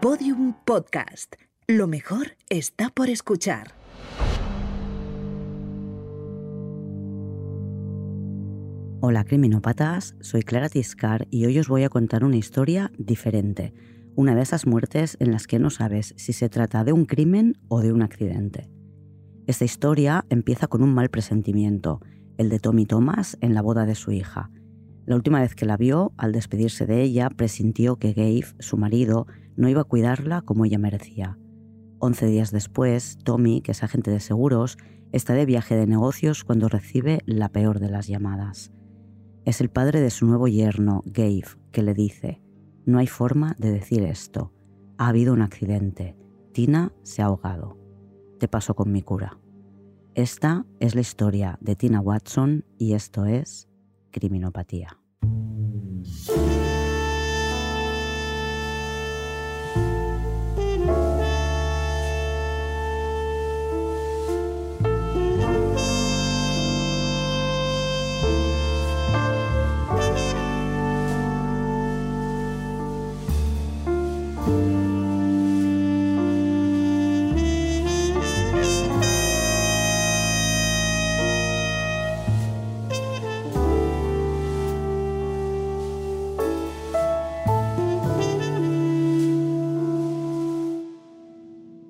Podium Podcast. Lo mejor está por escuchar. Hola criminópatas, soy Clara Tiscar y hoy os voy a contar una historia diferente. Una de esas muertes en las que no sabes si se trata de un crimen o de un accidente. Esta historia empieza con un mal presentimiento, el de Tommy Thomas en la boda de su hija. La última vez que la vio, al despedirse de ella, presintió que Gabe, su marido, no iba a cuidarla como ella merecía. Once días después, Tommy, que es agente de seguros, está de viaje de negocios cuando recibe la peor de las llamadas. Es el padre de su nuevo yerno, Gabe, que le dice, no hay forma de decir esto. Ha habido un accidente. Tina se ha ahogado. Te paso con mi cura. Esta es la historia de Tina Watson y esto es criminopatía.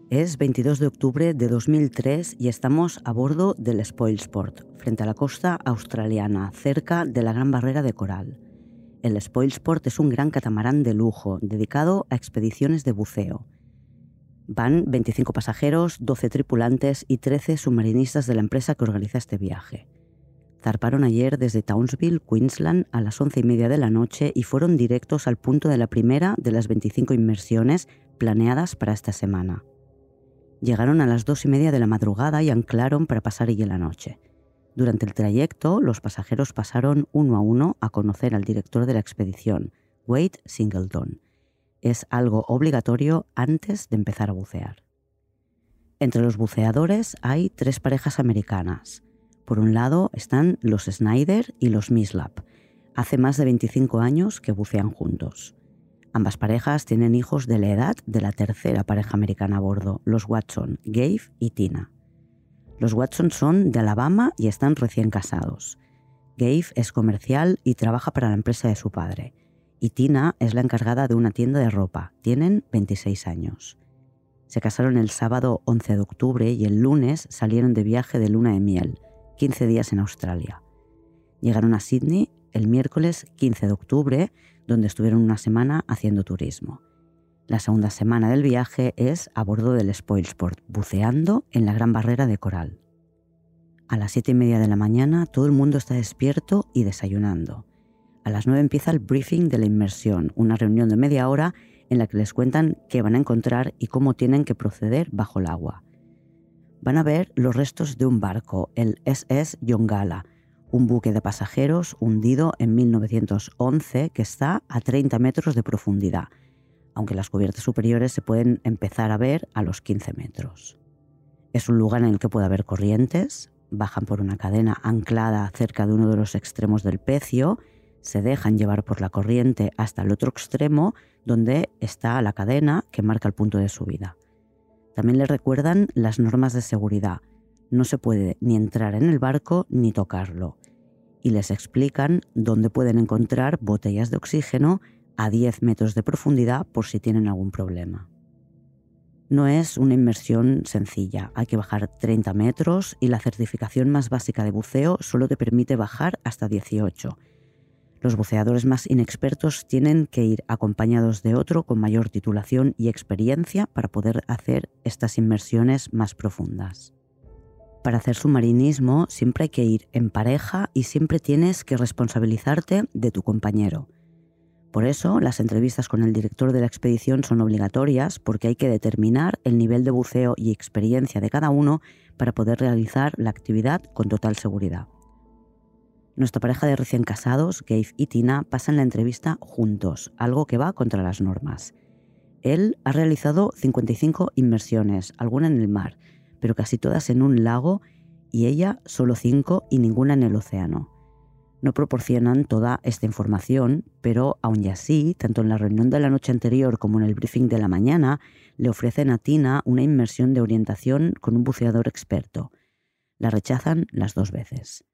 Es 22 de octubre de 2003 y estamos a bordo del Spoilsport, frente a la costa australiana, cerca de la Gran Barrera de Coral. El Spoilsport es un gran catamarán de lujo dedicado a expediciones de buceo. Van 25 pasajeros, 12 tripulantes y 13 submarinistas de la empresa que organiza este viaje. Zarparon ayer desde Townsville, Queensland, a las 11 y media de la noche y fueron directos al punto de la primera de las 25 inmersiones planeadas para esta semana. Llegaron a las dos y media de la madrugada y anclaron para pasar allí la noche. Durante el trayecto, los pasajeros pasaron uno a uno a conocer al director de la expedición, Wade Singleton. Es algo obligatorio antes de empezar a bucear. Entre los buceadores hay tres parejas americanas. Por un lado están los Snyder y los Mislap. Hace más de 25 años que bucean juntos. Ambas parejas tienen hijos de la edad de la tercera pareja americana a bordo, los Watson, Gabe y Tina. Los Watson son de Alabama y están recién casados. Gabe es comercial y trabaja para la empresa de su padre. Y Tina es la encargada de una tienda de ropa. Tienen 26 años. Se casaron el sábado 11 de octubre y el lunes salieron de viaje de luna de miel, 15 días en Australia. Llegaron a Sydney el miércoles 15 de octubre donde estuvieron una semana haciendo turismo. La segunda semana del viaje es a bordo del Spoilsport, buceando en la Gran Barrera de Coral. A las siete y media de la mañana todo el mundo está despierto y desayunando. A las nueve empieza el briefing de la inmersión, una reunión de media hora en la que les cuentan qué van a encontrar y cómo tienen que proceder bajo el agua. Van a ver los restos de un barco, el SS Yongala, un buque de pasajeros hundido en 1911 que está a 30 metros de profundidad, aunque las cubiertas superiores se pueden empezar a ver a los 15 metros. Es un lugar en el que puede haber corrientes, bajan por una cadena anclada cerca de uno de los extremos del pecio, se dejan llevar por la corriente hasta el otro extremo donde está la cadena que marca el punto de subida. También le recuerdan las normas de seguridad, no se puede ni entrar en el barco ni tocarlo. Y les explican dónde pueden encontrar botellas de oxígeno a 10 metros de profundidad por si tienen algún problema. No es una inmersión sencilla, hay que bajar 30 metros y la certificación más básica de buceo solo te permite bajar hasta 18. Los buceadores más inexpertos tienen que ir acompañados de otro con mayor titulación y experiencia para poder hacer estas inmersiones más profundas para hacer submarinismo siempre hay que ir en pareja y siempre tienes que responsabilizarte de tu compañero. Por eso, las entrevistas con el director de la expedición son obligatorias porque hay que determinar el nivel de buceo y experiencia de cada uno para poder realizar la actividad con total seguridad. Nuestra pareja de recién casados, Gabe y Tina, pasan la entrevista juntos, algo que va contra las normas. Él ha realizado 55 inmersiones, alguna en el mar, pero casi todas en un lago y ella solo cinco y ninguna en el océano. No proporcionan toda esta información, pero aún y así, tanto en la reunión de la noche anterior como en el briefing de la mañana, le ofrecen a Tina una inmersión de orientación con un buceador experto. La rechazan las dos veces.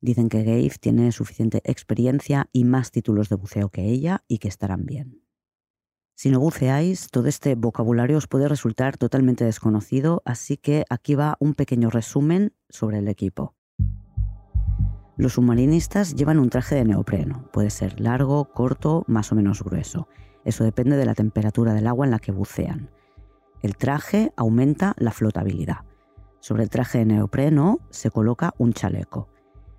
Dicen que Gabe tiene suficiente experiencia y más títulos de buceo que ella y que estarán bien. Si no buceáis, todo este vocabulario os puede resultar totalmente desconocido, así que aquí va un pequeño resumen sobre el equipo. Los submarinistas llevan un traje de neopreno. Puede ser largo, corto, más o menos grueso. Eso depende de la temperatura del agua en la que bucean. El traje aumenta la flotabilidad. Sobre el traje de neopreno se coloca un chaleco.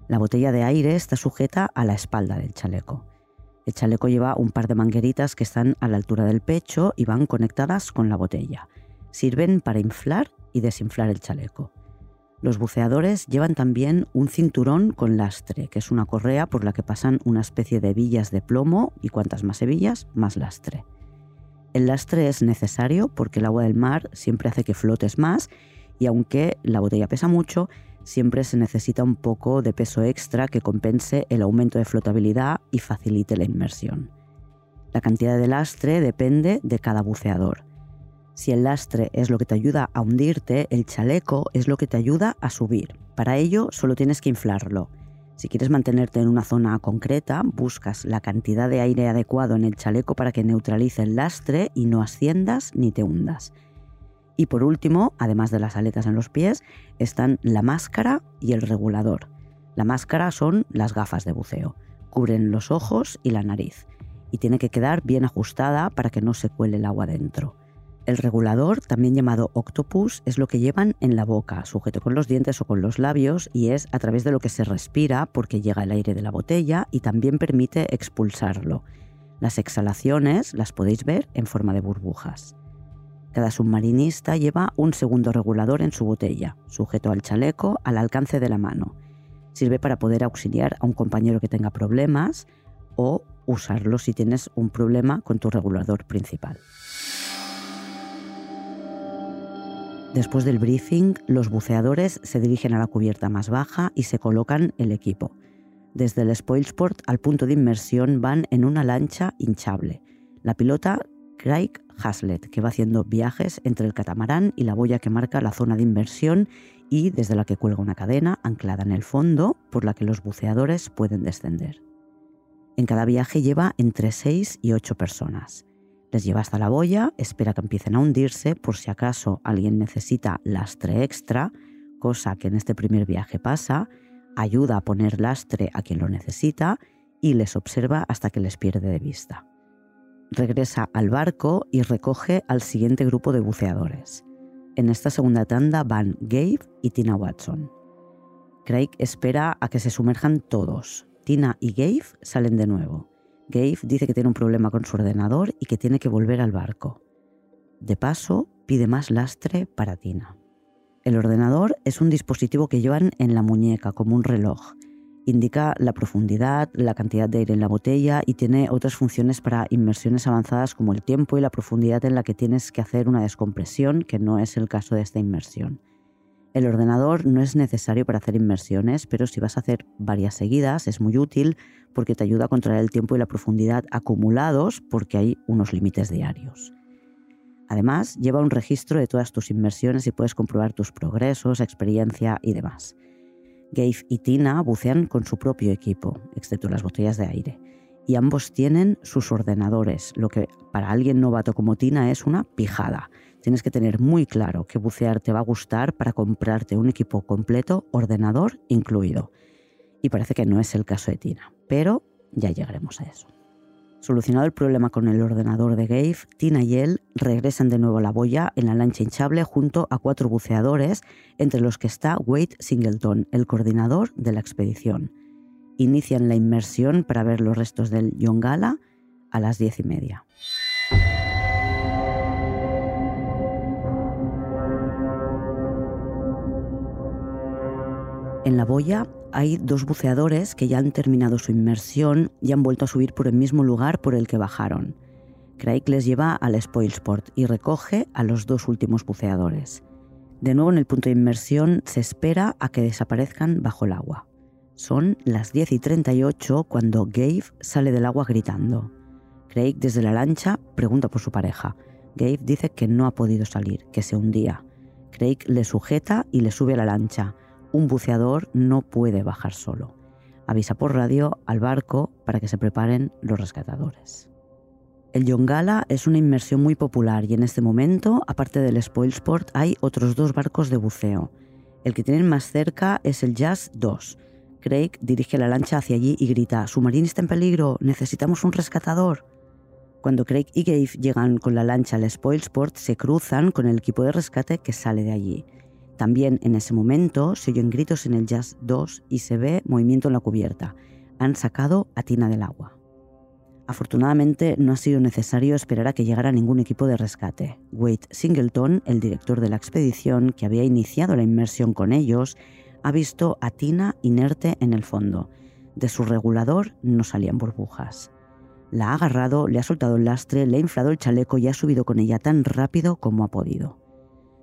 La botella de aire está sujeta a la espalda del chaleco. El chaleco lleva un par de mangueritas que están a la altura del pecho y van conectadas con la botella. Sirven para inflar y desinflar el chaleco. Los buceadores llevan también un cinturón con lastre, que es una correa por la que pasan una especie de hebillas de plomo y cuantas más hebillas, más lastre. El lastre es necesario porque el agua del mar siempre hace que flotes más y aunque la botella pesa mucho, siempre se necesita un poco de peso extra que compense el aumento de flotabilidad y facilite la inmersión. La cantidad de lastre depende de cada buceador. Si el lastre es lo que te ayuda a hundirte, el chaleco es lo que te ayuda a subir. Para ello solo tienes que inflarlo. Si quieres mantenerte en una zona concreta, buscas la cantidad de aire adecuado en el chaleco para que neutralice el lastre y no asciendas ni te hundas. Y por último, además de las aletas en los pies, están la máscara y el regulador. La máscara son las gafas de buceo. Cubren los ojos y la nariz. Y tiene que quedar bien ajustada para que no se cuele el agua dentro. El regulador, también llamado octopus, es lo que llevan en la boca, sujeto con los dientes o con los labios, y es a través de lo que se respira porque llega el aire de la botella y también permite expulsarlo. Las exhalaciones las podéis ver en forma de burbujas. Cada submarinista lleva un segundo regulador en su botella, sujeto al chaleco al alcance de la mano. Sirve para poder auxiliar a un compañero que tenga problemas o usarlo si tienes un problema con tu regulador principal. Después del briefing, los buceadores se dirigen a la cubierta más baja y se colocan el equipo. Desde el Spoilsport al punto de inmersión van en una lancha hinchable. La pilota Craig Haslett, que va haciendo viajes entre el catamarán y la boya que marca la zona de inversión y desde la que cuelga una cadena anclada en el fondo por la que los buceadores pueden descender. En cada viaje lleva entre 6 y 8 personas. Les lleva hasta la boya, espera que empiecen a hundirse por si acaso alguien necesita lastre extra, cosa que en este primer viaje pasa, ayuda a poner lastre a quien lo necesita y les observa hasta que les pierde de vista regresa al barco y recoge al siguiente grupo de buceadores. En esta segunda tanda van Gabe y Tina Watson. Craig espera a que se sumerjan todos. Tina y Gabe salen de nuevo. Gabe dice que tiene un problema con su ordenador y que tiene que volver al barco. De paso, pide más lastre para Tina. El ordenador es un dispositivo que llevan en la muñeca como un reloj indica la profundidad, la cantidad de aire en la botella y tiene otras funciones para inmersiones avanzadas como el tiempo y la profundidad en la que tienes que hacer una descompresión, que no es el caso de esta inmersión. El ordenador no es necesario para hacer inmersiones, pero si vas a hacer varias seguidas es muy útil porque te ayuda a controlar el tiempo y la profundidad acumulados porque hay unos límites diarios. Además, lleva un registro de todas tus inmersiones y puedes comprobar tus progresos, experiencia y demás. Gabe y Tina bucean con su propio equipo, excepto las botellas de aire, y ambos tienen sus ordenadores, lo que para alguien novato como Tina es una pijada. Tienes que tener muy claro que bucear te va a gustar para comprarte un equipo completo, ordenador incluido. Y parece que no es el caso de Tina, pero ya llegaremos a eso. Solucionado el problema con el ordenador de Gabe, Tina y él regresan de nuevo a la boya en la lancha hinchable junto a cuatro buceadores, entre los que está Wade Singleton, el coordinador de la expedición. Inician la inmersión para ver los restos del Yongala a las diez y media. En la boya hay dos buceadores que ya han terminado su inmersión y han vuelto a subir por el mismo lugar por el que bajaron. Craig les lleva al Spoilsport y recoge a los dos últimos buceadores. De nuevo en el punto de inmersión se espera a que desaparezcan bajo el agua. Son las 10 y 38 cuando Gabe sale del agua gritando. Craig desde la lancha pregunta por su pareja. Gabe dice que no ha podido salir, que se hundía. Craig le sujeta y le sube a la lancha. Un buceador no puede bajar solo. Avisa por radio al barco para que se preparen los rescatadores. El Yongala es una inmersión muy popular y en este momento, aparte del Spoilsport, hay otros dos barcos de buceo. El que tienen más cerca es el Jazz 2. Craig dirige la lancha hacia allí y grita, Submarine está en peligro, necesitamos un rescatador. Cuando Craig y Gabe llegan con la lancha al Spoilsport, se cruzan con el equipo de rescate que sale de allí. También en ese momento se oyen gritos en el Jazz 2 y se ve movimiento en la cubierta. Han sacado a Tina del agua. Afortunadamente no ha sido necesario esperar a que llegara ningún equipo de rescate. Wade Singleton, el director de la expedición que había iniciado la inmersión con ellos, ha visto a Tina inerte en el fondo. De su regulador no salían burbujas. La ha agarrado, le ha soltado el lastre, le ha inflado el chaleco y ha subido con ella tan rápido como ha podido.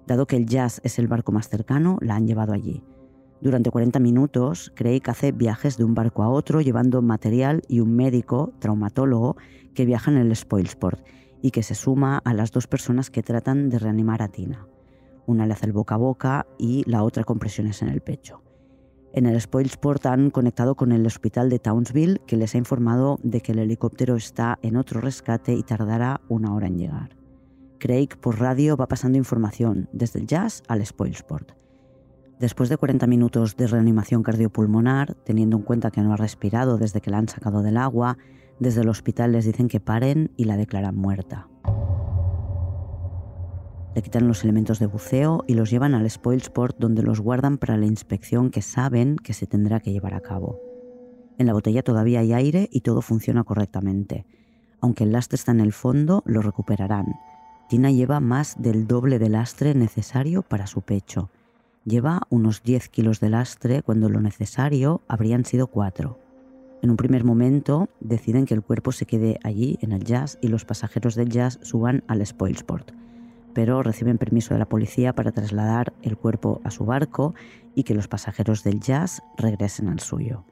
Dado que el Jazz es el barco más cercano, la han llevado allí. Durante 40 minutos, Craig hace viajes de un barco a otro llevando material y un médico, traumatólogo, que viaja en el Spoilsport y que se suma a las dos personas que tratan de reanimar a Tina. Una le hace el boca a boca y la otra con presiones en el pecho. En el Spoilsport han conectado con el hospital de Townsville que les ha informado de que el helicóptero está en otro rescate y tardará una hora en llegar. Craig por radio va pasando información desde el jazz al Spoilsport. Después de 40 minutos de reanimación cardiopulmonar, teniendo en cuenta que no ha respirado desde que la han sacado del agua, desde el hospital les dicen que paren y la declaran muerta. Le quitan los elementos de buceo y los llevan al Spoilsport donde los guardan para la inspección que saben que se tendrá que llevar a cabo. En la botella todavía hay aire y todo funciona correctamente. Aunque el lastre está en el fondo, lo recuperarán. Tina lleva más del doble del lastre necesario para su pecho Lleva unos 10 kilos de lastre cuando lo necesario habrían sido 4. En un primer momento deciden que el cuerpo se quede allí en el jazz y los pasajeros del jazz suban al Spoilsport, pero reciben permiso de la policía para trasladar el cuerpo a su barco y que los pasajeros del jazz regresen al suyo.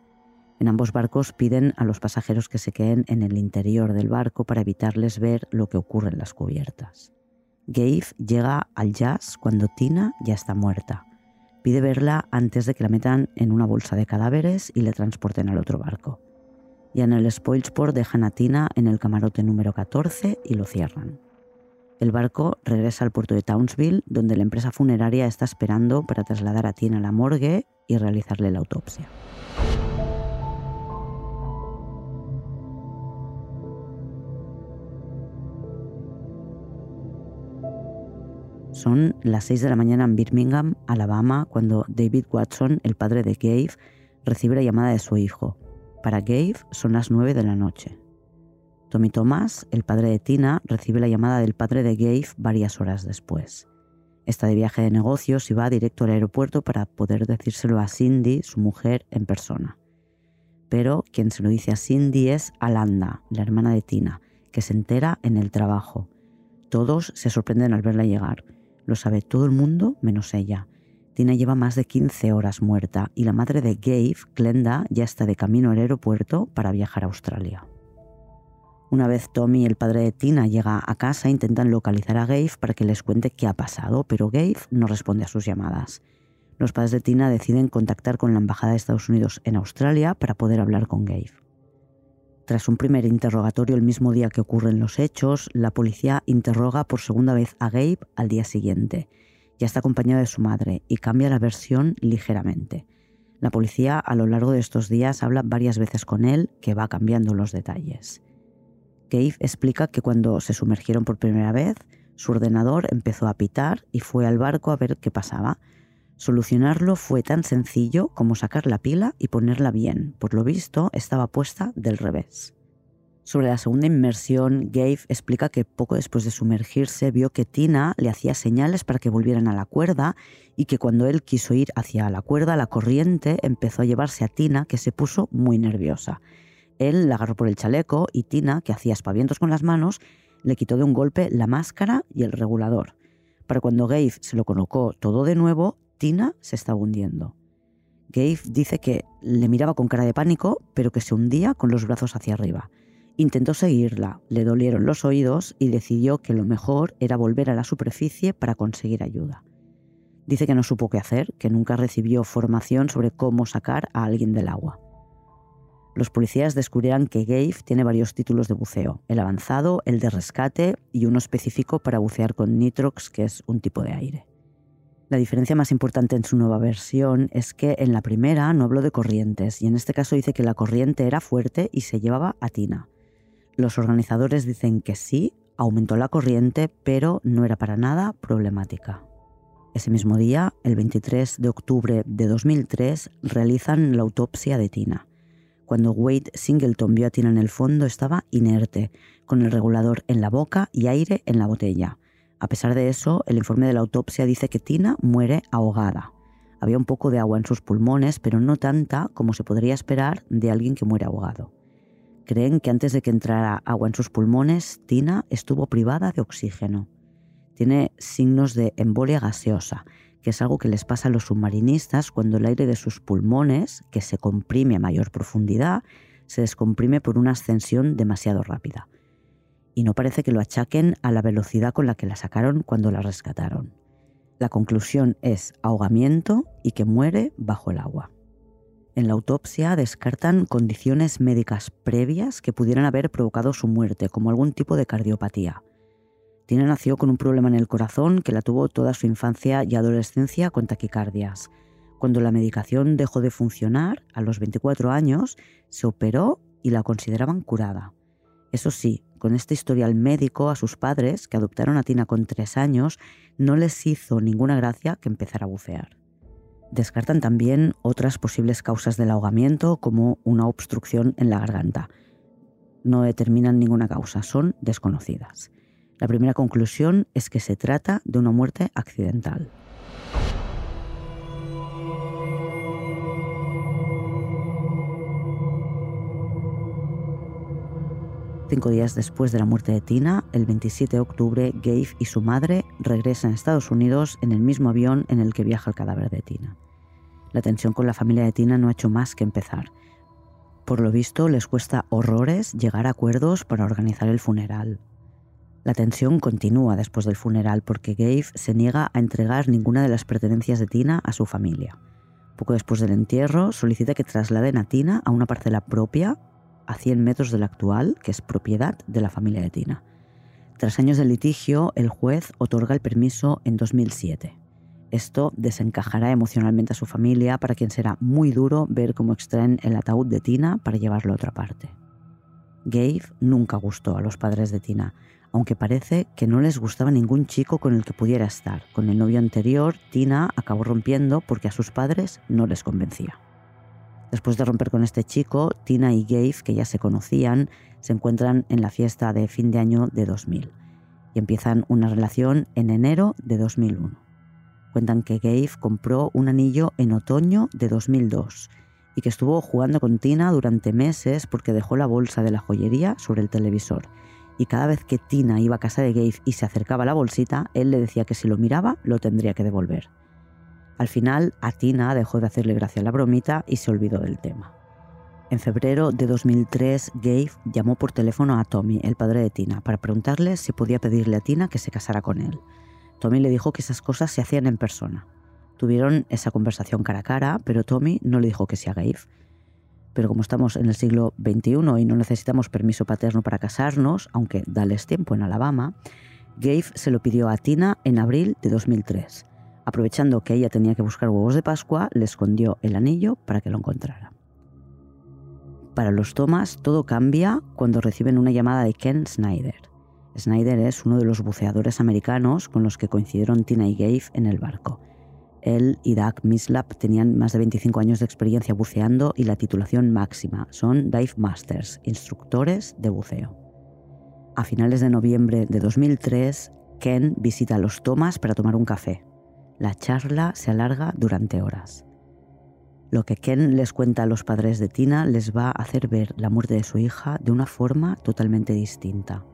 En ambos barcos piden a los pasajeros que se queden en el interior del barco para evitarles ver lo que ocurre en las cubiertas. Gabe llega al jazz cuando Tina ya está muerta Pide verla antes de que la metan en una bolsa de cadáveres y le transporten al otro barco. Ya en el Spoilsport dejan a Tina en el camarote número 14 y lo cierran. El barco regresa al puerto de Townsville, donde la empresa funeraria está esperando para trasladar a Tina a la morgue y realizarle la autopsia. Son las 6 de la mañana en Birmingham, Alabama, cuando David Watson, el padre de Gabe, recibe la llamada de su hijo. Para Gabe son las 9 de la noche. Tommy Thomas, el padre de Tina, recibe la llamada del padre de Gabe varias horas después. Está de viaje de negocios y va directo al aeropuerto para poder decírselo a Cindy, su mujer, en persona. Pero quien se lo dice a Cindy es Alanda, la hermana de Tina, que se entera en el trabajo. Todos se sorprenden al verla llegar. Lo sabe todo el mundo menos ella. Tina lleva más de 15 horas muerta y la madre de Gabe, Glenda, ya está de camino al aeropuerto para viajar a Australia. Una vez Tommy, el padre de Tina, llega a casa, intentan localizar a Gabe para que les cuente qué ha pasado, pero Gabe no responde a sus llamadas. Los padres de Tina deciden contactar con la Embajada de Estados Unidos en Australia para poder hablar con Gabe. Tras un primer interrogatorio el mismo día que ocurren los hechos, la policía interroga por segunda vez a Gabe al día siguiente. Ya está acompañado de su madre y cambia la versión ligeramente. La policía a lo largo de estos días habla varias veces con él, que va cambiando los detalles. Gabe explica que cuando se sumergieron por primera vez, su ordenador empezó a pitar y fue al barco a ver qué pasaba, Solucionarlo fue tan sencillo como sacar la pila y ponerla bien. Por lo visto, estaba puesta del revés. Sobre la segunda inmersión, Gabe explica que poco después de sumergirse vio que Tina le hacía señales para que volvieran a la cuerda y que cuando él quiso ir hacia la cuerda, la corriente empezó a llevarse a Tina, que se puso muy nerviosa. Él la agarró por el chaleco y Tina, que hacía espavientos con las manos, le quitó de un golpe la máscara y el regulador. Para cuando Gabe se lo colocó todo de nuevo, Tina se estaba hundiendo. Gabe dice que le miraba con cara de pánico, pero que se hundía con los brazos hacia arriba. Intentó seguirla, le dolieron los oídos y decidió que lo mejor era volver a la superficie para conseguir ayuda. Dice que no supo qué hacer, que nunca recibió formación sobre cómo sacar a alguien del agua. Los policías descubrirán que Gabe tiene varios títulos de buceo, el avanzado, el de rescate y uno específico para bucear con nitrox, que es un tipo de aire. La diferencia más importante en su nueva versión es que en la primera no habló de corrientes y en este caso dice que la corriente era fuerte y se llevaba a Tina. Los organizadores dicen que sí, aumentó la corriente, pero no era para nada problemática. Ese mismo día, el 23 de octubre de 2003, realizan la autopsia de Tina. Cuando Wade Singleton vio a Tina en el fondo, estaba inerte, con el regulador en la boca y aire en la botella. A pesar de eso, el informe de la autopsia dice que Tina muere ahogada. Había un poco de agua en sus pulmones, pero no tanta como se podría esperar de alguien que muere ahogado. Creen que antes de que entrara agua en sus pulmones, Tina estuvo privada de oxígeno. Tiene signos de embolia gaseosa, que es algo que les pasa a los submarinistas cuando el aire de sus pulmones, que se comprime a mayor profundidad, se descomprime por una ascensión demasiado rápida y no parece que lo achaquen a la velocidad con la que la sacaron cuando la rescataron. La conclusión es ahogamiento y que muere bajo el agua. En la autopsia descartan condiciones médicas previas que pudieran haber provocado su muerte, como algún tipo de cardiopatía. Tina nació con un problema en el corazón que la tuvo toda su infancia y adolescencia con taquicardias. Cuando la medicación dejó de funcionar, a los 24 años, se operó y la consideraban curada. Eso sí, con este historial médico a sus padres, que adoptaron a Tina con tres años, no les hizo ninguna gracia que empezara a bucear. Descartan también otras posibles causas del ahogamiento, como una obstrucción en la garganta. No determinan ninguna causa, son desconocidas. La primera conclusión es que se trata de una muerte accidental. Cinco días después de la muerte de Tina, el 27 de octubre, Gabe y su madre regresan a Estados Unidos en el mismo avión en el que viaja el cadáver de Tina. La tensión con la familia de Tina no ha hecho más que empezar. Por lo visto, les cuesta horrores llegar a acuerdos para organizar el funeral. La tensión continúa después del funeral porque Gabe se niega a entregar ninguna de las pertenencias de Tina a su familia. Poco después del entierro, solicita que trasladen a Tina a una parcela propia a 100 metros del actual, que es propiedad de la familia de Tina. Tras años de litigio, el juez otorga el permiso en 2007. Esto desencajará emocionalmente a su familia, para quien será muy duro ver cómo extraen el ataúd de Tina para llevarlo a otra parte. Gabe nunca gustó a los padres de Tina, aunque parece que no les gustaba ningún chico con el que pudiera estar. Con el novio anterior, Tina acabó rompiendo porque a sus padres no les convencía. Después de romper con este chico, Tina y Gabe, que ya se conocían, se encuentran en la fiesta de fin de año de 2000 y empiezan una relación en enero de 2001. Cuentan que Gabe compró un anillo en otoño de 2002 y que estuvo jugando con Tina durante meses porque dejó la bolsa de la joyería sobre el televisor. Y cada vez que Tina iba a casa de Gabe y se acercaba a la bolsita, él le decía que si lo miraba lo tendría que devolver. Al final, a Tina dejó de hacerle gracia a la bromita y se olvidó del tema. En febrero de 2003, Gabe llamó por teléfono a Tommy, el padre de Tina, para preguntarle si podía pedirle a Tina que se casara con él. Tommy le dijo que esas cosas se hacían en persona. Tuvieron esa conversación cara a cara, pero Tommy no le dijo que sí a Gabe. Pero como estamos en el siglo XXI y no necesitamos permiso paterno para casarnos, aunque dales tiempo en Alabama, Gabe se lo pidió a Tina en abril de 2003. Aprovechando que ella tenía que buscar huevos de Pascua, le escondió el anillo para que lo encontrara. Para los Thomas todo cambia cuando reciben una llamada de Ken Snyder. Snyder es uno de los buceadores americanos con los que coincidieron Tina y Gabe en el barco. Él y Doug Mislap tenían más de 25 años de experiencia buceando y la titulación máxima. Son Dive Masters, instructores de buceo. A finales de noviembre de 2003, Ken visita a los Thomas para tomar un café. La charla se alarga durante horas. Lo que Ken les cuenta a los padres de Tina les va a hacer ver la muerte de su hija de una forma totalmente distinta.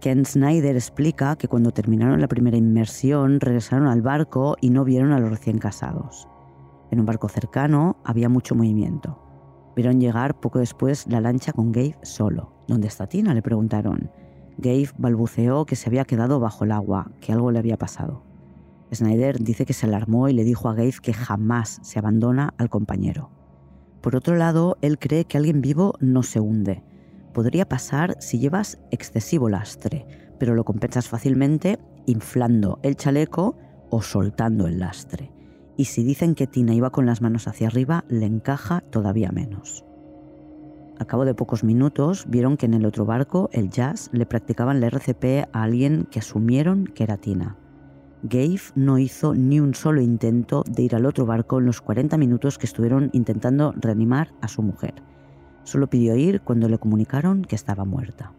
Ken Snyder explica que cuando terminaron la primera inmersión regresaron al barco y no vieron a los recién casados. En un barco cercano había mucho movimiento. Vieron llegar poco después la lancha con Gabe solo. ¿Dónde está Tina? le preguntaron. Gabe balbuceó que se había quedado bajo el agua, que algo le había pasado. Snyder dice que se alarmó y le dijo a Gabe que jamás se abandona al compañero. Por otro lado, él cree que alguien vivo no se hunde. Podría pasar si llevas excesivo lastre, pero lo compensas fácilmente inflando el chaleco o soltando el lastre. Y si dicen que Tina iba con las manos hacia arriba, le encaja todavía menos. Al cabo de pocos minutos vieron que en el otro barco, el Jazz, le practicaban la RCP a alguien que asumieron que era Tina. Gabe no hizo ni un solo intento de ir al otro barco en los 40 minutos que estuvieron intentando reanimar a su mujer. Solo pidió ir cuando le comunicaron que estaba muerta.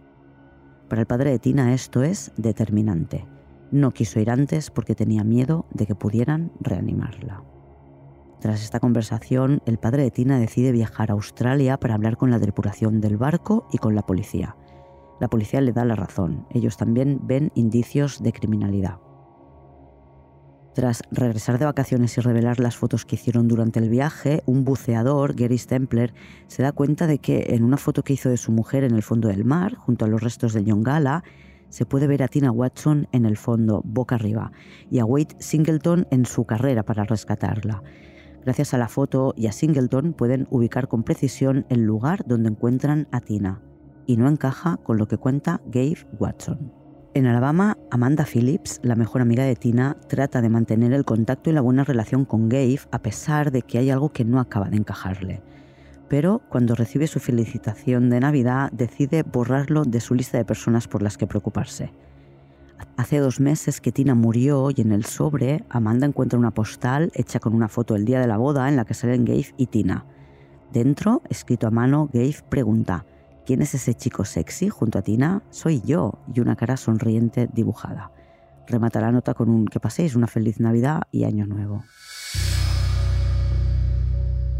Para el padre de Tina esto es determinante. No quiso ir antes porque tenía miedo de que pudieran reanimarla. Tras esta conversación, el padre de Tina decide viajar a Australia para hablar con la tripulación del barco y con la policía. La policía le da la razón. Ellos también ven indicios de criminalidad. Tras regresar de vacaciones y revelar las fotos que hicieron durante el viaje, un buceador, Gary Stempler, se da cuenta de que en una foto que hizo de su mujer en el fondo del mar, junto a los restos de Yongala, se puede ver a Tina Watson en el fondo, boca arriba, y a Wade Singleton en su carrera para rescatarla. Gracias a la foto y a Singleton pueden ubicar con precisión el lugar donde encuentran a Tina, y no encaja con lo que cuenta Gabe Watson. En Alabama, Amanda Phillips, la mejor amiga de Tina, trata de mantener el contacto y la buena relación con Gabe a pesar de que hay algo que no acaba de encajarle. Pero cuando recibe su felicitación de Navidad, decide borrarlo de su lista de personas por las que preocuparse. Hace dos meses que Tina murió y en el sobre Amanda encuentra una postal hecha con una foto del día de la boda en la que salen Gabe y Tina. Dentro, escrito a mano, Gabe pregunta, ¿Quién es ese chico sexy junto a Tina? Soy yo y una cara sonriente dibujada. Remata la nota con un que paséis una feliz Navidad y Año Nuevo.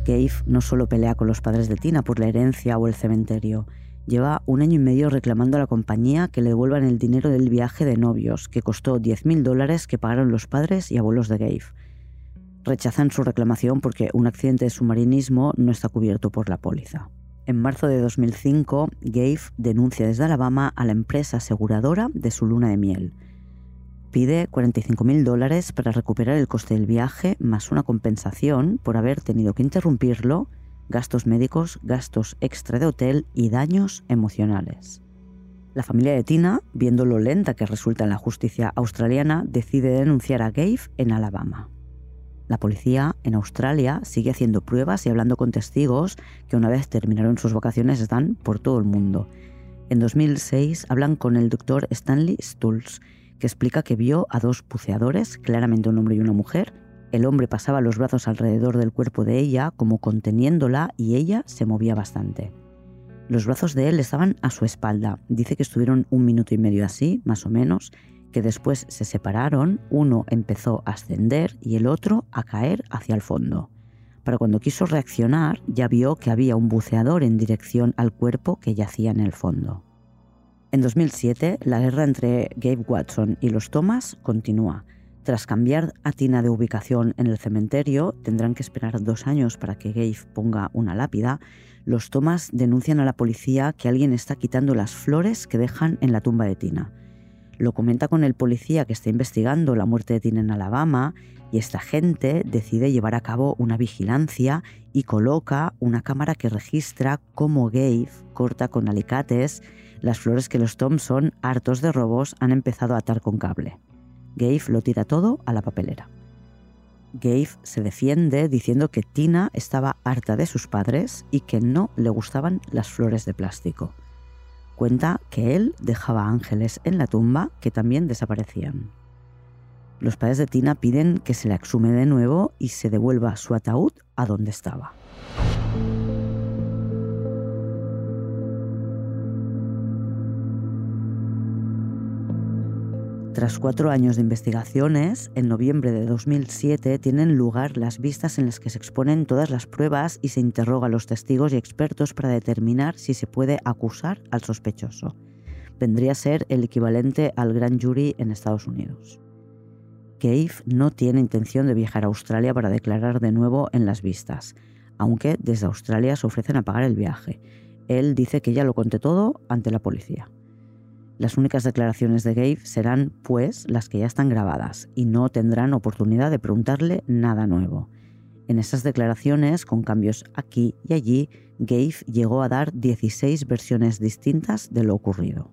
Gabe no solo pelea con los padres de Tina por la herencia o el cementerio, lleva un año y medio reclamando a la compañía que le devuelvan el dinero del viaje de novios, que costó 10.000 dólares que pagaron los padres y abuelos de Gabe. Rechazan su reclamación porque un accidente de submarinismo no está cubierto por la póliza. En marzo de 2005, Gabe denuncia desde Alabama a la empresa aseguradora de su luna de miel. Pide 45.000 dólares para recuperar el coste del viaje más una compensación por haber tenido que interrumpirlo, gastos médicos, gastos extra de hotel y daños emocionales. La familia de Tina, viendo lo lenta que resulta en la justicia australiana, decide denunciar a Gabe en Alabama. La policía en Australia sigue haciendo pruebas y hablando con testigos que una vez terminaron sus vacaciones están por todo el mundo. En 2006 hablan con el doctor Stanley Stulz, que explica que vio a dos buceadores, claramente un hombre y una mujer. El hombre pasaba los brazos alrededor del cuerpo de ella como conteniéndola y ella se movía bastante. Los brazos de él estaban a su espalda. Dice que estuvieron un minuto y medio así, más o menos, que después se separaron, uno empezó a ascender y el otro a caer hacia el fondo. Pero cuando quiso reaccionar ya vio que había un buceador en dirección al cuerpo que yacía en el fondo. En 2007, la guerra entre Gabe Watson y los Thomas continúa. Tras cambiar a Tina de ubicación en el cementerio, tendrán que esperar dos años para que Gabe ponga una lápida. Los Thomas denuncian a la policía que alguien está quitando las flores que dejan en la tumba de Tina. Lo comenta con el policía que está investigando la muerte de Tina en Alabama y esta gente decide llevar a cabo una vigilancia y coloca una cámara que registra cómo Gabe corta con alicates las flores que los Thompson, hartos de robos, han empezado a atar con cable. Gabe lo tira todo a la papelera. Gabe se defiende diciendo que Tina estaba harta de sus padres y que no le gustaban las flores de plástico cuenta que él dejaba ángeles en la tumba que también desaparecían. Los padres de Tina piden que se le exhume de nuevo y se devuelva su ataúd a donde estaba. Tras cuatro años de investigaciones, en noviembre de 2007 tienen lugar las vistas en las que se exponen todas las pruebas y se interroga a los testigos y expertos para determinar si se puede acusar al sospechoso. Vendría a ser el equivalente al gran jury en Estados Unidos. Cave no tiene intención de viajar a Australia para declarar de nuevo en las vistas, aunque desde Australia se ofrecen a pagar el viaje. Él dice que ya lo conté todo ante la policía. Las únicas declaraciones de Gabe serán, pues, las que ya están grabadas y no tendrán oportunidad de preguntarle nada nuevo. En esas declaraciones, con cambios aquí y allí, Gabe llegó a dar 16 versiones distintas de lo ocurrido.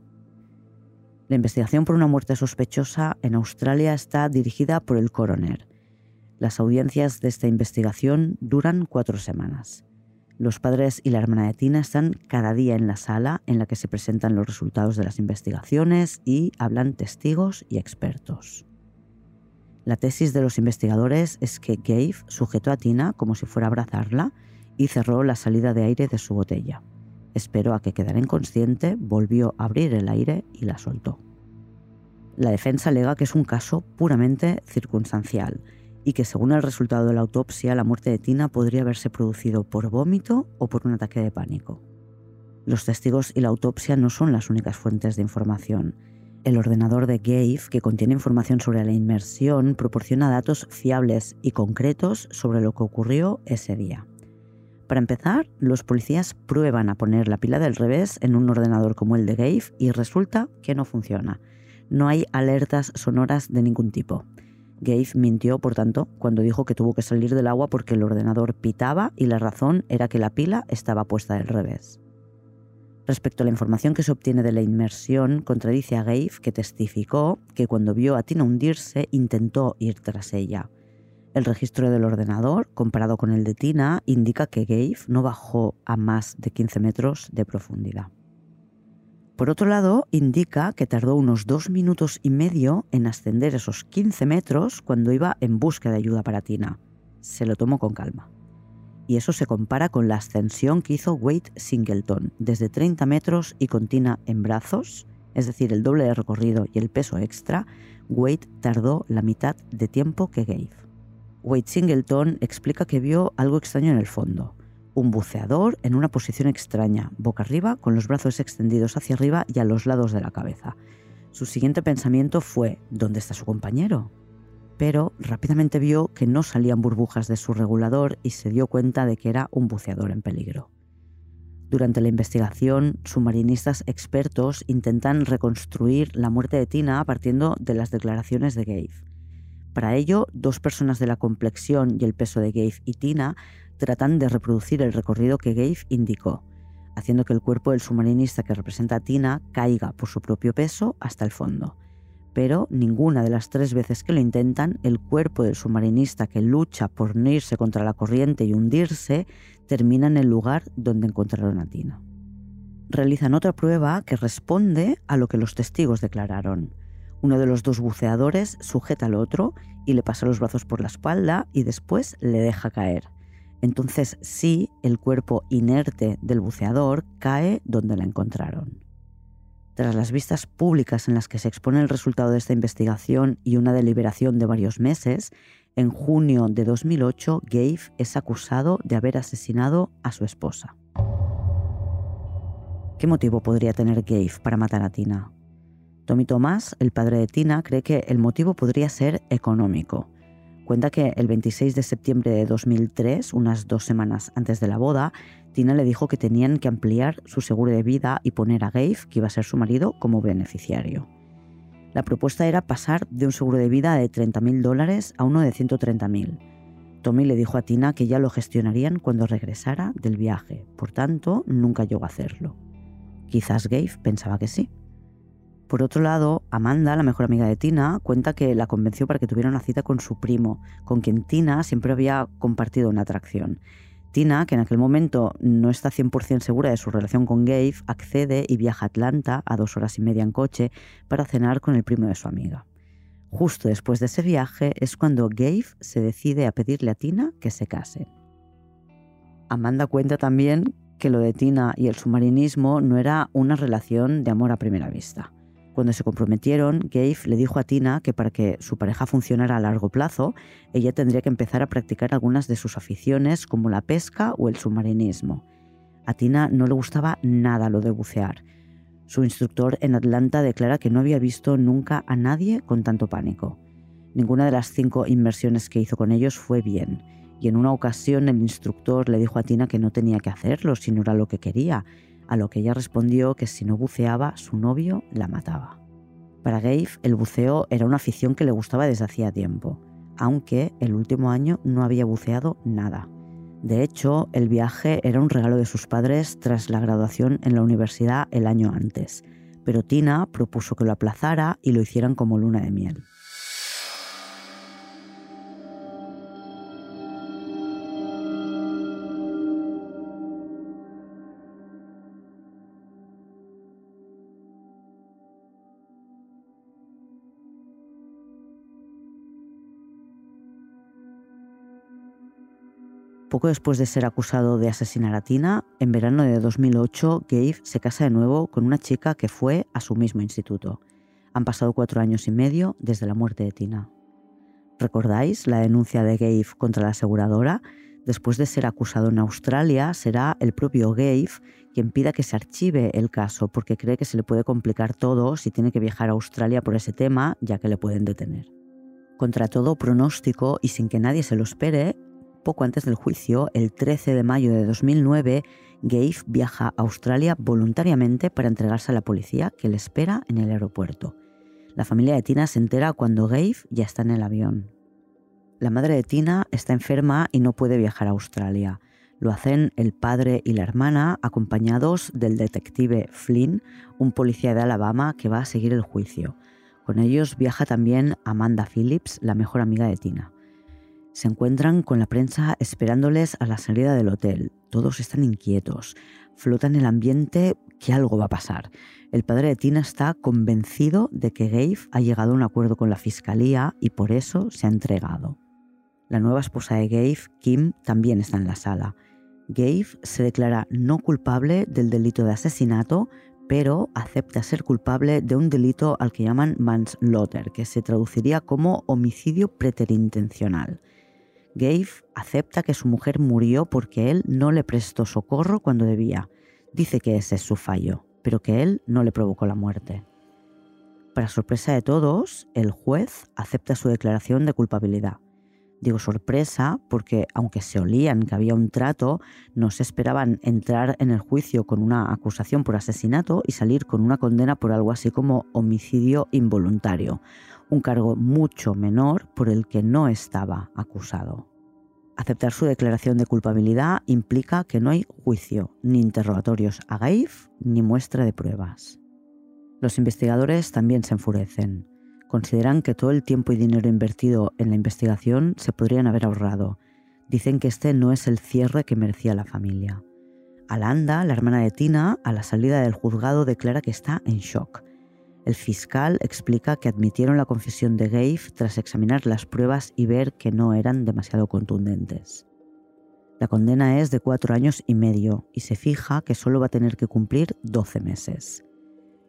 La investigación por una muerte sospechosa en Australia está dirigida por el coroner. Las audiencias de esta investigación duran cuatro semanas. Los padres y la hermana de Tina están cada día en la sala en la que se presentan los resultados de las investigaciones y hablan testigos y expertos. La tesis de los investigadores es que Gabe sujetó a Tina como si fuera a abrazarla y cerró la salida de aire de su botella. Esperó a que quedara inconsciente, volvió a abrir el aire y la soltó. La defensa alega que es un caso puramente circunstancial y que según el resultado de la autopsia la muerte de Tina podría haberse producido por vómito o por un ataque de pánico. Los testigos y la autopsia no son las únicas fuentes de información. El ordenador de Gabe, que contiene información sobre la inmersión, proporciona datos fiables y concretos sobre lo que ocurrió ese día. Para empezar, los policías prueban a poner la pila del revés en un ordenador como el de Gabe y resulta que no funciona. No hay alertas sonoras de ningún tipo. Gabe mintió, por tanto, cuando dijo que tuvo que salir del agua porque el ordenador pitaba y la razón era que la pila estaba puesta del revés. Respecto a la información que se obtiene de la inmersión, contradice a Gabe, que testificó que cuando vio a Tina hundirse intentó ir tras ella. El registro del ordenador, comparado con el de Tina, indica que Gabe no bajó a más de 15 metros de profundidad. Por otro lado, indica que tardó unos dos minutos y medio en ascender esos 15 metros cuando iba en busca de ayuda para Tina. Se lo tomó con calma. Y eso se compara con la ascensión que hizo Wade Singleton desde 30 metros y con Tina en brazos, es decir, el doble de recorrido y el peso extra, Wade tardó la mitad de tiempo que Gabe. Wade Singleton explica que vio algo extraño en el fondo un buceador en una posición extraña, boca arriba, con los brazos extendidos hacia arriba y a los lados de la cabeza. Su siguiente pensamiento fue, ¿dónde está su compañero? Pero rápidamente vio que no salían burbujas de su regulador y se dio cuenta de que era un buceador en peligro. Durante la investigación, submarinistas expertos intentan reconstruir la muerte de Tina partiendo de las declaraciones de Gabe. Para ello, dos personas de la complexión y el peso de Gabe y Tina tratan de reproducir el recorrido que Gabe indicó, haciendo que el cuerpo del submarinista que representa a Tina caiga por su propio peso hasta el fondo. Pero ninguna de las tres veces que lo intentan, el cuerpo del submarinista que lucha por unirse contra la corriente y hundirse termina en el lugar donde encontraron a Tina. Realizan otra prueba que responde a lo que los testigos declararon. Uno de los dos buceadores sujeta al otro y le pasa los brazos por la espalda y después le deja caer. Entonces sí, el cuerpo inerte del buceador cae donde la encontraron. Tras las vistas públicas en las que se expone el resultado de esta investigación y una deliberación de varios meses, en junio de 2008 Gabe es acusado de haber asesinado a su esposa. ¿Qué motivo podría tener Gabe para matar a Tina? Tommy Tomás, el padre de Tina, cree que el motivo podría ser económico Cuenta que el 26 de septiembre de 2003, unas dos semanas antes de la boda, Tina le dijo que tenían que ampliar su seguro de vida y poner a Gabe, que iba a ser su marido, como beneficiario. La propuesta era pasar de un seguro de vida de 30.000 dólares a uno de 130.000. Tommy le dijo a Tina que ya lo gestionarían cuando regresara del viaje, por tanto, nunca llegó a hacerlo. Quizás Gabe pensaba que sí. Por otro lado, Amanda, la mejor amiga de Tina, cuenta que la convenció para que tuviera una cita con su primo, con quien Tina siempre había compartido una atracción. Tina, que en aquel momento no está 100% segura de su relación con Gabe, accede y viaja a Atlanta a dos horas y media en coche para cenar con el primo de su amiga. Justo después de ese viaje es cuando Gabe se decide a pedirle a Tina que se case. Amanda cuenta también que lo de Tina y el submarinismo no era una relación de amor a primera vista. Cuando se comprometieron, Gabe le dijo a Tina que para que su pareja funcionara a largo plazo, ella tendría que empezar a practicar algunas de sus aficiones como la pesca o el submarinismo. A Tina no le gustaba nada lo de bucear. Su instructor en Atlanta declara que no había visto nunca a nadie con tanto pánico. Ninguna de las cinco inmersiones que hizo con ellos fue bien, y en una ocasión el instructor le dijo a Tina que no tenía que hacerlo si no era lo que quería, a lo que ella respondió que si no buceaba su novio la mataba. Para Gabe el buceo era una afición que le gustaba desde hacía tiempo, aunque el último año no había buceado nada. De hecho, el viaje era un regalo de sus padres tras la graduación en la universidad el año antes, pero Tina propuso que lo aplazara y lo hicieran como luna de miel. Poco después de ser acusado de asesinar a Tina, en verano de 2008, Gabe se casa de nuevo con una chica que fue a su mismo instituto. Han pasado cuatro años y medio desde la muerte de Tina. ¿Recordáis la denuncia de Gabe contra la aseguradora? Después de ser acusado en Australia, será el propio Gabe quien pida que se archive el caso porque cree que se le puede complicar todo si tiene que viajar a Australia por ese tema, ya que le pueden detener. Contra todo pronóstico y sin que nadie se lo espere, poco antes del juicio, el 13 de mayo de 2009, Gabe viaja a Australia voluntariamente para entregarse a la policía que le espera en el aeropuerto. La familia de Tina se entera cuando Gabe ya está en el avión. La madre de Tina está enferma y no puede viajar a Australia. Lo hacen el padre y la hermana acompañados del detective Flynn, un policía de Alabama que va a seguir el juicio. Con ellos viaja también Amanda Phillips, la mejor amiga de Tina. Se encuentran con la prensa esperándoles a la salida del hotel. Todos están inquietos. Flota en el ambiente que algo va a pasar. El padre de Tina está convencido de que Gabe ha llegado a un acuerdo con la fiscalía y por eso se ha entregado. La nueva esposa de Gabe, Kim, también está en la sala. Gabe se declara no culpable del delito de asesinato, pero acepta ser culpable de un delito al que llaman manslaughter, que se traduciría como homicidio preterintencional. Gabe acepta que su mujer murió porque él no le prestó socorro cuando debía. Dice que ese es su fallo, pero que él no le provocó la muerte. Para sorpresa de todos, el juez acepta su declaración de culpabilidad. Digo sorpresa porque aunque se olían que había un trato, no se esperaban entrar en el juicio con una acusación por asesinato y salir con una condena por algo así como homicidio involuntario, un cargo mucho menor por el que no estaba acusado. Aceptar su declaración de culpabilidad implica que no hay juicio, ni interrogatorios a Gaif, ni muestra de pruebas. Los investigadores también se enfurecen. Consideran que todo el tiempo y dinero invertido en la investigación se podrían haber ahorrado. Dicen que este no es el cierre que merecía la familia. Alanda, la hermana de Tina, a la salida del juzgado declara que está en shock el fiscal explica que admitieron la confesión de Gabe tras examinar las pruebas y ver que no eran demasiado contundentes. La condena es de cuatro años y medio y se fija que solo va a tener que cumplir 12 meses.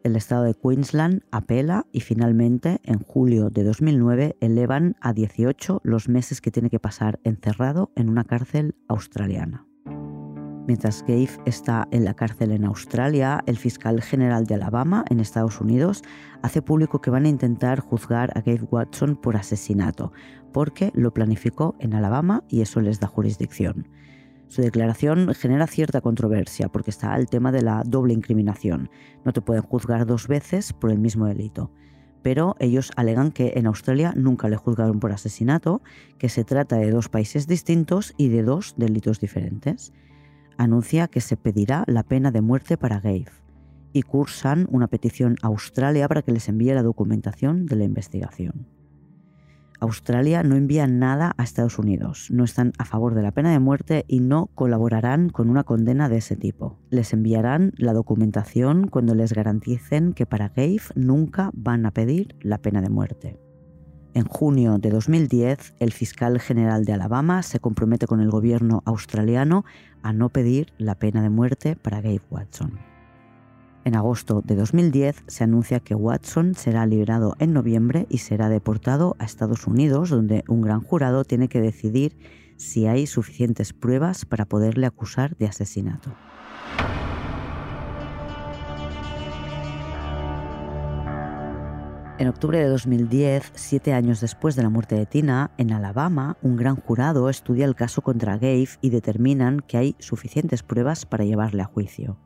El estado de Queensland apela y finalmente, en julio de 2009, elevan a 18 los meses que tiene que pasar encerrado en una cárcel australiana. Mientras Gabe está en la cárcel en Australia, el fiscal general de Alabama, en Estados Unidos, hace público que van a intentar juzgar a Gabe Watson por asesinato, porque lo planificó en Alabama y eso les da jurisdicción. Su declaración genera cierta controversia porque está el tema de la doble incriminación. No te pueden juzgar dos veces por el mismo delito. Pero ellos alegan que en Australia nunca le juzgaron por asesinato, que se trata de dos países distintos y de dos delitos diferentes anuncia que se pedirá la pena de muerte para Gabe y cursan una petición a Australia para que les envíe la documentación de la investigación. Australia no envía nada a Estados Unidos, no están a favor de la pena de muerte y no colaborarán con una condena de ese tipo. Les enviarán la documentación cuando les garanticen que para Gabe nunca van a pedir la pena de muerte. En junio de 2010, el fiscal general de Alabama se compromete con el gobierno australiano a no pedir la pena de muerte para Gabe Watson. En agosto de 2010 se anuncia que Watson será liberado en noviembre y será deportado a Estados Unidos, donde un gran jurado tiene que decidir si hay suficientes pruebas para poderle acusar de asesinato. En octubre de 2010, siete años después de la muerte de Tina, en Alabama, un gran jurado estudia el caso contra Gabe y determinan que hay suficientes pruebas para llevarle a juicio.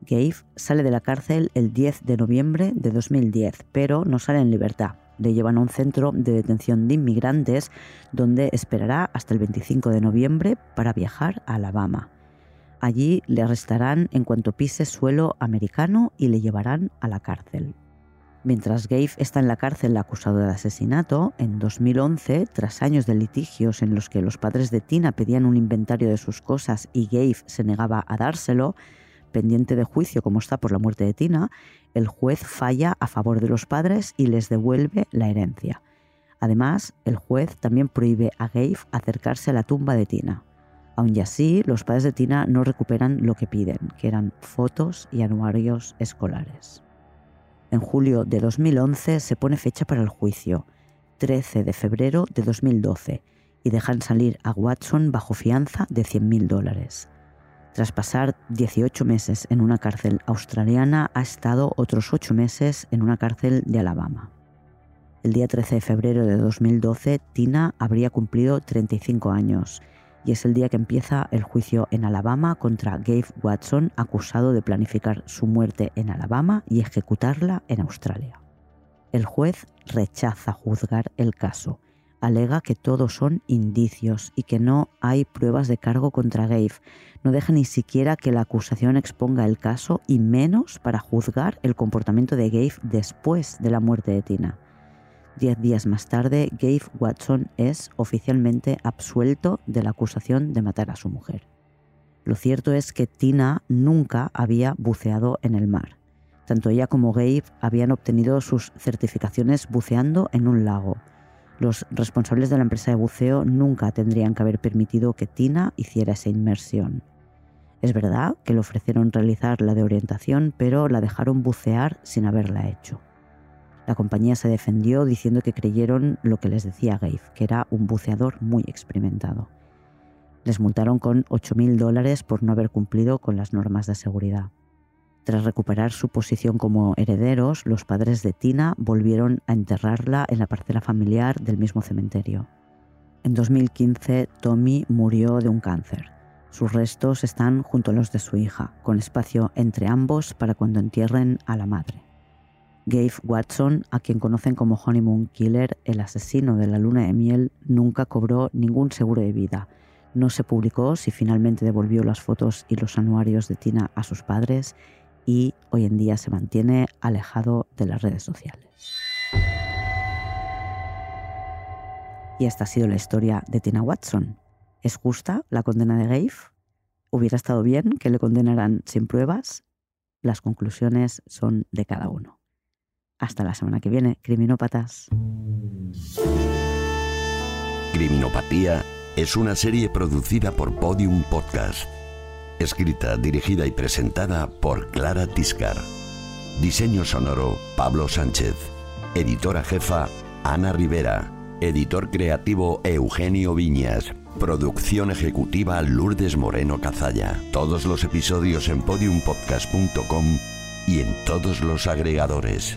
Gabe sale de la cárcel el 10 de noviembre de 2010, pero no sale en libertad. Le llevan a un centro de detención de inmigrantes donde esperará hasta el 25 de noviembre para viajar a Alabama. Allí le arrestarán en cuanto pise suelo americano y le llevarán a la cárcel. Mientras Gabe está en la cárcel acusado de asesinato, en 2011, tras años de litigios en los que los padres de Tina pedían un inventario de sus cosas y Gabe se negaba a dárselo, pendiente de juicio como está por la muerte de Tina, el juez falla a favor de los padres y les devuelve la herencia. Además, el juez también prohíbe a Gabe acercarse a la tumba de Tina. Aun así, los padres de Tina no recuperan lo que piden, que eran fotos y anuarios escolares. En julio de 2011 se pone fecha para el juicio, 13 de febrero de 2012, y dejan salir a Watson bajo fianza de 100.000 dólares. Tras pasar 18 meses en una cárcel australiana, ha estado otros 8 meses en una cárcel de Alabama. El día 13 de febrero de 2012, Tina habría cumplido 35 años y es el día que empieza el juicio en Alabama contra Gabe Watson, acusado de planificar su muerte en Alabama y ejecutarla en Australia. El juez rechaza juzgar el caso, alega que todos son indicios y que no hay pruebas de cargo contra Gabe. No deja ni siquiera que la acusación exponga el caso y menos para juzgar el comportamiento de Gabe después de la muerte de Tina. Diez días más tarde, Gabe Watson es oficialmente absuelto de la acusación de matar a su mujer. Lo cierto es que Tina nunca había buceado en el mar. Tanto ella como Gabe habían obtenido sus certificaciones buceando en un lago. Los responsables de la empresa de buceo nunca tendrían que haber permitido que Tina hiciera esa inmersión. Es verdad que le ofrecieron realizar la de orientación, pero la dejaron bucear sin haberla hecho. La compañía se defendió diciendo que creyeron lo que les decía Gabe, que era un buceador muy experimentado. Les multaron con 8.000 dólares por no haber cumplido con las normas de seguridad. Tras recuperar su posición como herederos, los padres de Tina volvieron a enterrarla en la parcela familiar del mismo cementerio. En 2015, Tommy murió de un cáncer. Sus restos están junto a los de su hija, con espacio entre ambos para cuando entierren a la madre. Gabe Watson, a quien conocen como Honeymoon Killer, el asesino de la luna de miel, nunca cobró ningún seguro de vida. No se publicó si finalmente devolvió las fotos y los anuarios de Tina a sus padres y hoy en día se mantiene alejado de las redes sociales. Y esta ha sido la historia de Tina Watson. ¿Es justa la condena de Gabe? ¿Hubiera estado bien que le condenaran sin pruebas? Las conclusiones son de cada uno. Hasta la semana que viene, criminópatas. Criminopatía es una serie producida por Podium Podcast. Escrita, dirigida y presentada por Clara Tiscar. Diseño sonoro, Pablo Sánchez. Editora jefa, Ana Rivera. Editor creativo, Eugenio Viñas. Producción ejecutiva, Lourdes Moreno Cazalla. Todos los episodios en podiumpodcast.com y en todos los agregadores.